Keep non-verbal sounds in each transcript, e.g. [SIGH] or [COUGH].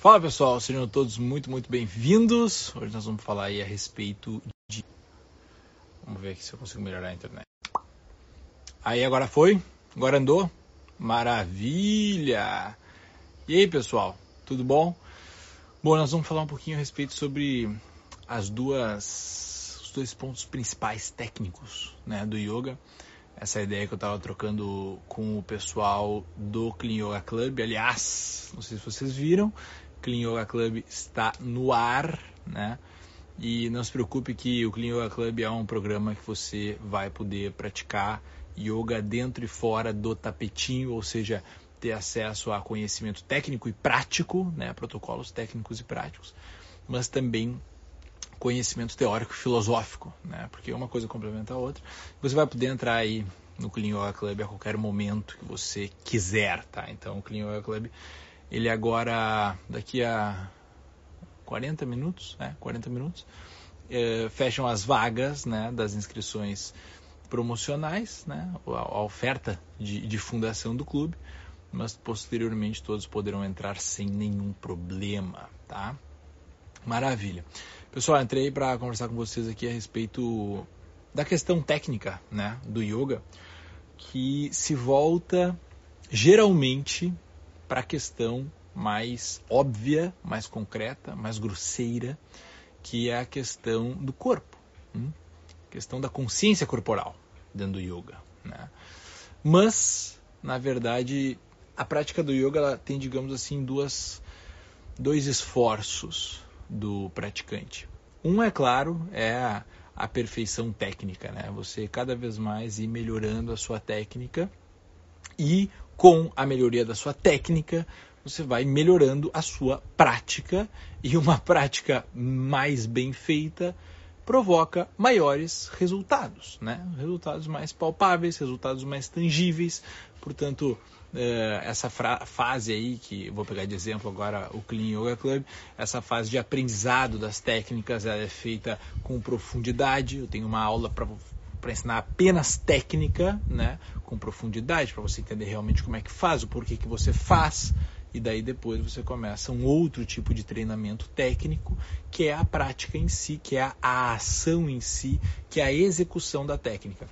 Fala pessoal, sejam todos muito, muito bem-vindos. Hoje nós vamos falar aí a respeito de. Vamos ver aqui se eu consigo melhorar a internet. Aí agora foi? Agora andou? Maravilha! E aí pessoal, tudo bom? Bom, nós vamos falar um pouquinho a respeito sobre as duas, os dois pontos principais técnicos né, do yoga essa ideia que eu estava trocando com o pessoal do Clean Yoga Club. Aliás, não sei se vocês viram, Clean Yoga Club está no ar, né? E não se preocupe que o Clean Yoga Club é um programa que você vai poder praticar yoga dentro e fora do tapetinho, ou seja, ter acesso a conhecimento técnico e prático, né, protocolos técnicos e práticos, mas também conhecimento teórico e filosófico, né, porque uma coisa complementa a outra. Você vai poder entrar aí no Clean Yoga Club a qualquer momento que você quiser, tá? Então o Clean Yoga Club ele agora, daqui a 40 minutos, é, 40 minutos, é, fecham as vagas né, das inscrições promocionais, né, a, a oferta de, de fundação do clube, mas posteriormente todos poderão entrar sem nenhum problema, tá? Maravilha. Pessoal, entrei para conversar com vocês aqui a respeito da questão técnica, né, do yoga, que se volta geralmente para a questão mais óbvia, mais concreta, mais grosseira, que é a questão do corpo, a questão da consciência corporal dentro do yoga. Né? Mas, na verdade, a prática do yoga tem, digamos assim, duas, dois esforços do praticante. Um, é claro, é a, a perfeição técnica, né? Você cada vez mais ir melhorando a sua técnica e com a melhoria da sua técnica, você vai melhorando a sua prática e uma [LAUGHS] prática mais bem feita provoca maiores resultados, né? Resultados mais palpáveis, resultados mais tangíveis. Portanto, eh, essa fase aí que vou pegar de exemplo agora o Clean Yoga Club, essa fase de aprendizado das técnicas ela é feita com profundidade. Eu tenho uma aula para para ensinar apenas técnica, né, com profundidade, para você entender realmente como é que faz, o porquê que você faz, e daí depois você começa um outro tipo de treinamento técnico, que é a prática em si, que é a ação em si, que é a execução da técnica.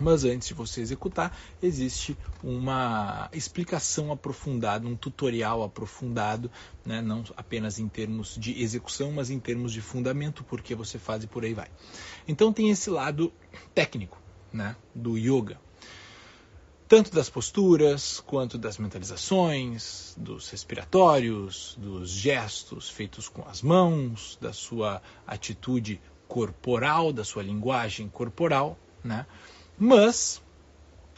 Mas antes de você executar, existe uma explicação aprofundada, um tutorial aprofundado, né? não apenas em termos de execução, mas em termos de fundamento, porque você faz e por aí vai. Então tem esse lado técnico né? do yoga. Tanto das posturas, quanto das mentalizações, dos respiratórios, dos gestos feitos com as mãos, da sua atitude corporal, da sua linguagem corporal, né? Mas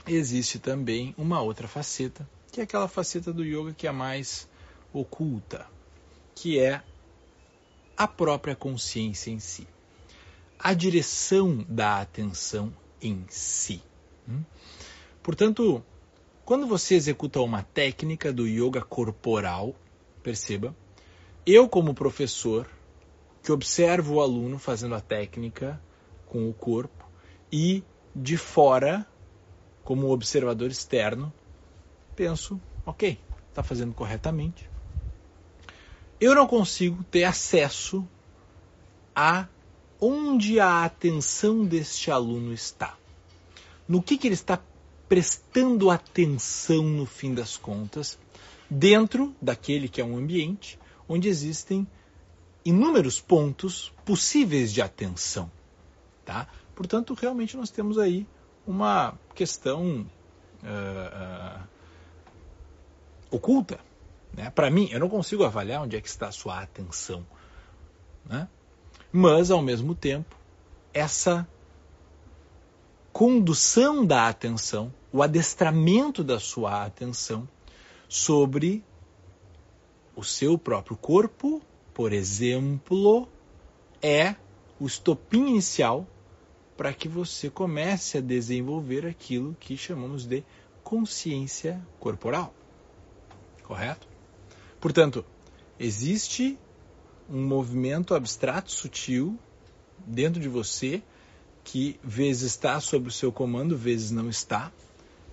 existe também uma outra faceta, que é aquela faceta do yoga que é mais oculta, que é a própria consciência em si. A direção da atenção em si. Hum? Portanto, quando você executa uma técnica do yoga corporal, perceba, eu como professor que observo o aluno fazendo a técnica com o corpo e de fora, como observador externo, penso, ok, está fazendo corretamente. Eu não consigo ter acesso a onde a atenção deste aluno está. No que, que ele está prestando atenção no fim das contas, dentro daquele que é um ambiente onde existem inúmeros pontos possíveis de atenção. Tá? Portanto, realmente nós temos aí uma questão uh, uh, oculta. Né? Para mim, eu não consigo avaliar onde é que está a sua atenção. Né? Mas, ao mesmo tempo, essa condução da atenção, o adestramento da sua atenção sobre o seu próprio corpo, por exemplo, é o estopim inicial para que você comece a desenvolver aquilo que chamamos de consciência corporal. Correto? Portanto, existe um movimento abstrato sutil dentro de você que vezes está sob o seu comando, vezes não está,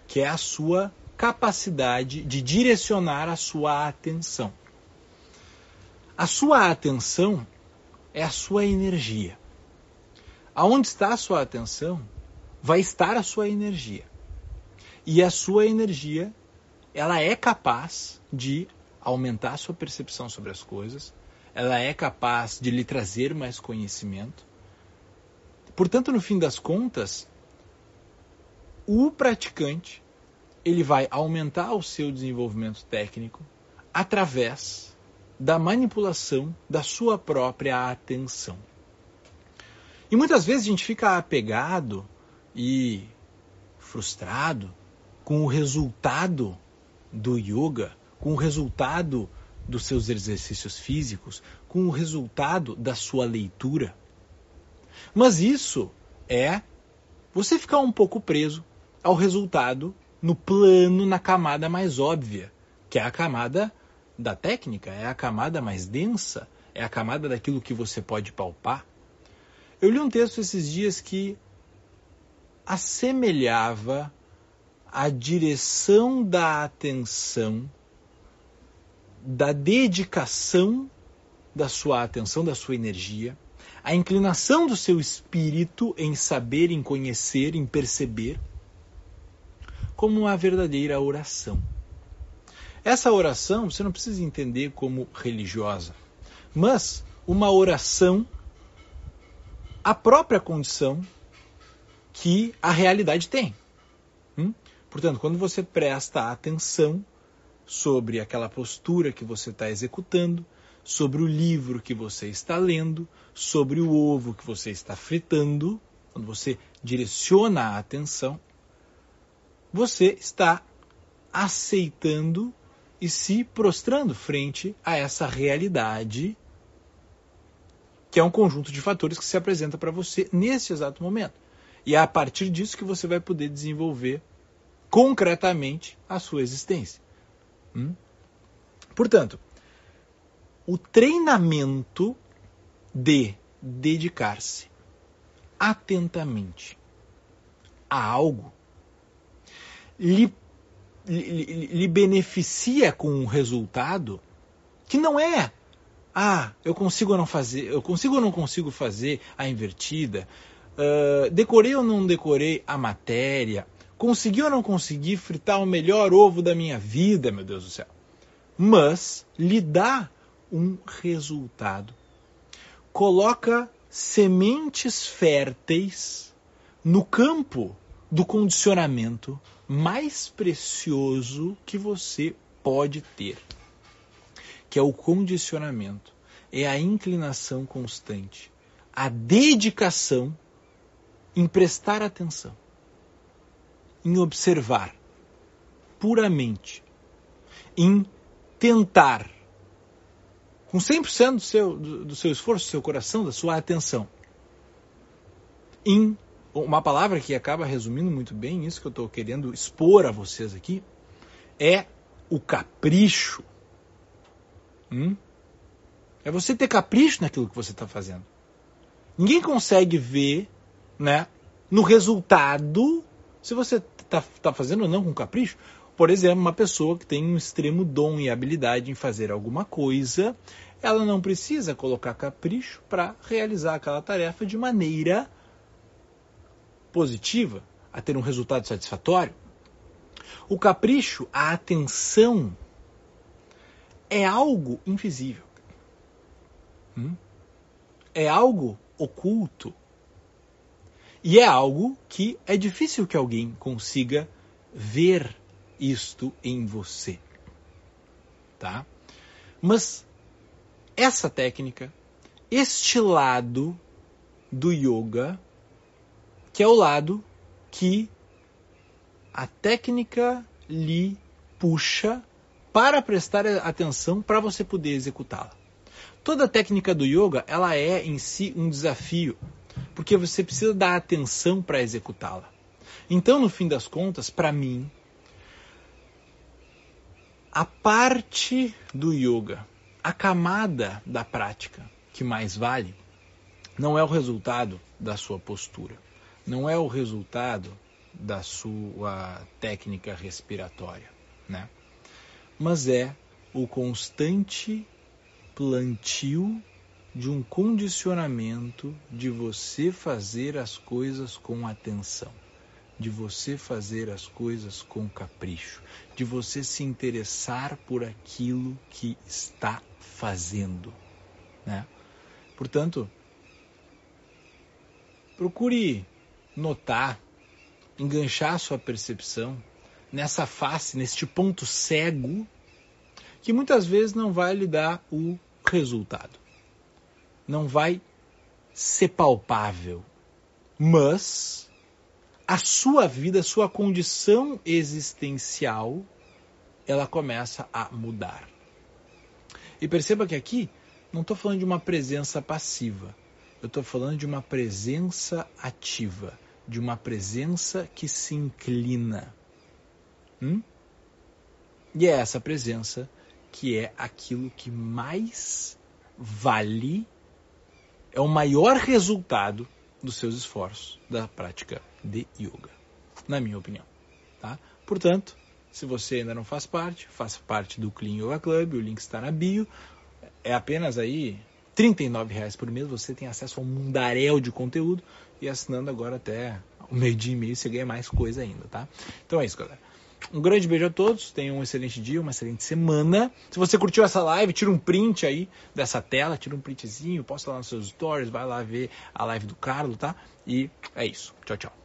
que é a sua capacidade de direcionar a sua atenção. A sua atenção é a sua energia. Aonde está a sua atenção, vai estar a sua energia. E a sua energia, ela é capaz de aumentar a sua percepção sobre as coisas, ela é capaz de lhe trazer mais conhecimento. Portanto, no fim das contas, o praticante ele vai aumentar o seu desenvolvimento técnico através da manipulação da sua própria atenção. E muitas vezes a gente fica apegado e frustrado com o resultado do yoga, com o resultado dos seus exercícios físicos, com o resultado da sua leitura. Mas isso é você ficar um pouco preso ao resultado no plano, na camada mais óbvia, que é a camada da técnica, é a camada mais densa, é a camada daquilo que você pode palpar. Eu li um texto esses dias que assemelhava a direção da atenção, da dedicação da sua atenção, da sua energia, a inclinação do seu espírito em saber, em conhecer, em perceber, como uma verdadeira oração. Essa oração você não precisa entender como religiosa, mas uma oração a própria condição que a realidade tem. Hum? Portanto, quando você presta atenção sobre aquela postura que você está executando, sobre o livro que você está lendo, sobre o ovo que você está fritando, quando você direciona a atenção, você está aceitando e se prostrando frente a essa realidade que é um conjunto de fatores que se apresenta para você nesse exato momento. E é a partir disso que você vai poder desenvolver concretamente a sua existência. Hum? Portanto, o treinamento de dedicar-se atentamente a algo lhe, lhe, lhe beneficia com um resultado que não é ah, eu consigo ou não fazer, eu consigo ou não consigo fazer a invertida, uh, decorei ou não decorei a matéria, consegui ou não consegui fritar o melhor ovo da minha vida, meu Deus do céu. Mas lhe dá um resultado. Coloca sementes férteis no campo do condicionamento mais precioso que você pode ter, que é o condicionamento, é a inclinação constante, a dedicação em prestar atenção, em observar puramente, em tentar, com 100% do seu, do, do seu esforço, do seu coração, da sua atenção, em uma palavra que acaba resumindo muito bem isso que eu estou querendo expor a vocês aqui é o capricho. Hum? É você ter capricho naquilo que você está fazendo. Ninguém consegue ver, né, no resultado, se você está tá fazendo ou não com capricho. Por exemplo, uma pessoa que tem um extremo dom e habilidade em fazer alguma coisa, ela não precisa colocar capricho para realizar aquela tarefa de maneira positiva, a ter um resultado satisfatório. O capricho, a atenção, é algo invisível. Hum? É algo oculto. E é algo que é difícil que alguém consiga ver isto em você. Tá? Mas essa técnica, este lado do yoga, que é o lado que a técnica lhe puxa para prestar atenção para você poder executá-la. Toda técnica do yoga, ela é em si um desafio, porque você precisa dar atenção para executá-la. Então, no fim das contas, para mim, a parte do yoga, a camada da prática que mais vale, não é o resultado da sua postura não é o resultado da sua técnica respiratória, né? Mas é o constante plantio de um condicionamento de você fazer as coisas com atenção, de você fazer as coisas com capricho, de você se interessar por aquilo que está fazendo, né? Portanto, procure notar, enganchar sua percepção nessa face, neste ponto cego, que muitas vezes não vai lhe dar o resultado. Não vai ser palpável. Mas a sua vida, a sua condição existencial, ela começa a mudar. E perceba que aqui não estou falando de uma presença passiva, eu estou falando de uma presença ativa, de uma presença que se inclina. Hum? E é essa presença que é aquilo que mais vale, é o maior resultado dos seus esforços da prática de yoga, na minha opinião. Tá? Portanto, se você ainda não faz parte, faça parte do Clean Yoga Club, o link está na bio é apenas aí R$ reais por mês, você tem acesso a um mundaréu de conteúdo e assinando agora até o meio dia e meio você ganha mais coisa ainda, tá? Então é isso, galera. Um grande beijo a todos, tenham um excelente dia, uma excelente semana. Se você curtiu essa live, tira um print aí dessa tela, tira um printzinho, posta lá nos seus stories, vai lá ver a live do Carlos, tá? E é isso. Tchau, tchau.